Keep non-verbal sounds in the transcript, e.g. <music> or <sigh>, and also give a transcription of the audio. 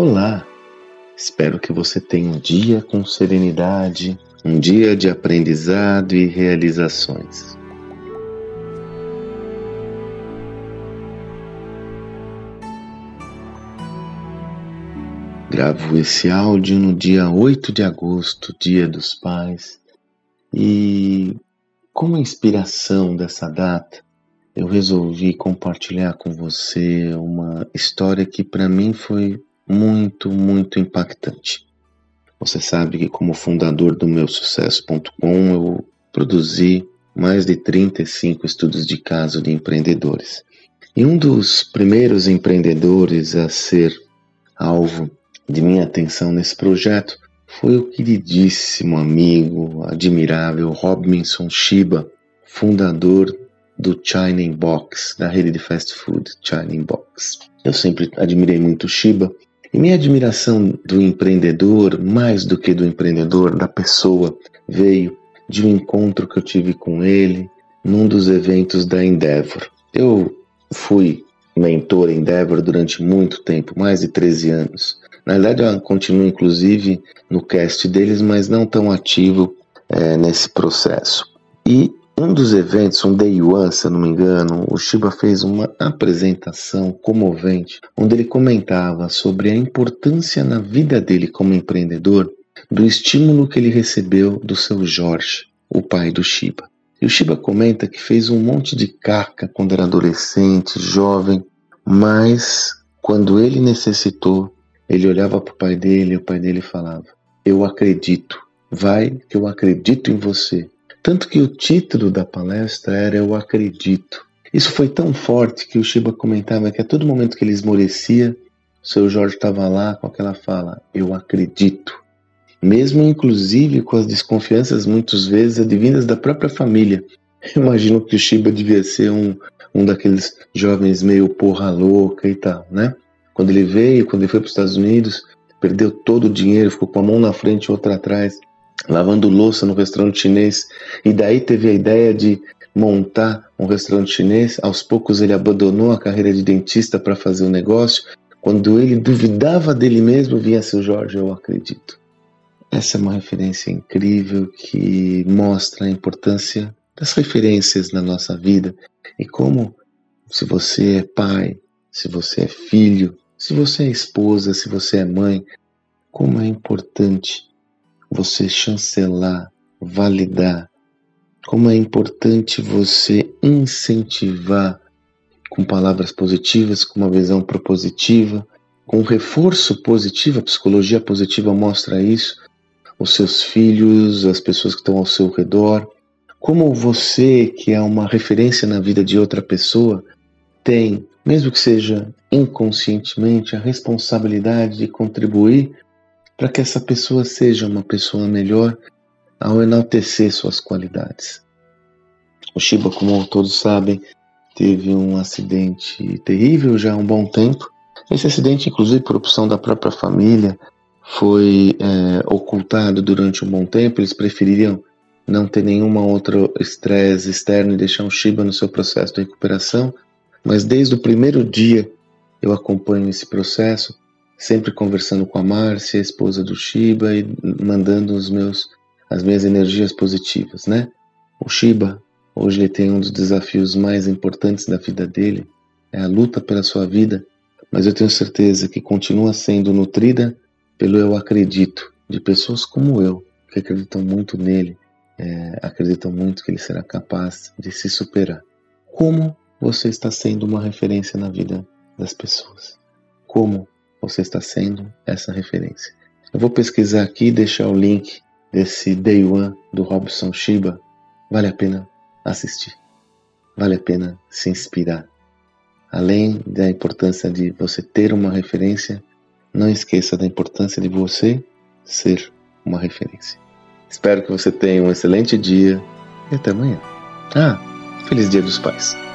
Olá! Espero que você tenha um dia com serenidade, um dia de aprendizado e realizações. Gravo esse áudio no dia 8 de agosto, Dia dos Pais, e como inspiração dessa data, eu resolvi compartilhar com você uma história que para mim foi muito, muito impactante. Você sabe que, como fundador do meu sucesso.com, eu produzi mais de 35 estudos de caso de empreendedores. E um dos primeiros empreendedores a ser alvo de minha atenção nesse projeto foi o queridíssimo amigo, admirável Robinson Shiba, fundador do China Box, da rede de fast food China Box. Eu sempre admirei muito Shiba e minha admiração do empreendedor, mais do que do empreendedor, da pessoa, veio de um encontro que eu tive com ele num dos eventos da Endeavor. Eu fui mentor Endeavor durante muito tempo, mais de 13 anos. Na verdade, eu continuo inclusive no cast deles, mas não tão ativo é, nesse processo. E um dos eventos, um Day One, se eu não me engano, o Shiba fez uma apresentação comovente, onde ele comentava sobre a importância na vida dele como empreendedor do estímulo que ele recebeu do seu Jorge, o pai do Shiba. E o Shiba comenta que fez um monte de caca quando era adolescente, jovem, mas quando ele necessitou, ele olhava para o pai dele e o pai dele falava: Eu acredito, vai que eu acredito em você. Tanto que o título da palestra era Eu Acredito. Isso foi tão forte que o Shiba comentava que a todo momento que ele esmorecia, o seu Jorge estava lá com aquela fala: Eu acredito. Mesmo inclusive com as desconfianças muitas vezes advindas da própria família. Eu <laughs> imagino que o Shiba devia ser um, um daqueles jovens meio porra louca e tal, né? Quando ele veio, quando ele foi para os Estados Unidos, perdeu todo o dinheiro, ficou com a mão na frente e outra atrás lavando louça no restaurante chinês, e daí teve a ideia de montar um restaurante chinês. Aos poucos ele abandonou a carreira de dentista para fazer o negócio. Quando ele duvidava dele mesmo, vinha seu Jorge, eu acredito. Essa é uma referência incrível que mostra a importância das referências na nossa vida e como, se você é pai, se você é filho, se você é esposa, se você é mãe, como é importante você chancelar, validar. Como é importante você incentivar com palavras positivas, com uma visão propositiva, com reforço positivo, a psicologia positiva mostra isso, os seus filhos, as pessoas que estão ao seu redor. Como você, que é uma referência na vida de outra pessoa, tem, mesmo que seja inconscientemente, a responsabilidade de contribuir para que essa pessoa seja uma pessoa melhor ao enaltecer suas qualidades. O Shiba, como todos sabem, teve um acidente terrível já há um bom tempo. Esse acidente, inclusive por opção da própria família, foi é, ocultado durante um bom tempo. Eles prefeririam não ter nenhuma outra estresse externo e deixar o Shiba no seu processo de recuperação. Mas desde o primeiro dia eu acompanho esse processo sempre conversando com a Márcia, esposa do Shiba, e mandando os meus, as minhas energias positivas, né? O Shiba, hoje ele tem um dos desafios mais importantes da vida dele, é a luta pela sua vida, mas eu tenho certeza que continua sendo nutrida pelo eu acredito, de pessoas como eu, que acreditam muito nele, é, acreditam muito que ele será capaz de se superar. Como você está sendo uma referência na vida das pessoas? Como você está sendo essa referência. Eu vou pesquisar aqui e deixar o link desse Day One do Robson Shiba. Vale a pena assistir. Vale a pena se inspirar. Além da importância de você ter uma referência, não esqueça da importância de você ser uma referência. Espero que você tenha um excelente dia e até amanhã. Ah, feliz Dia dos Pais!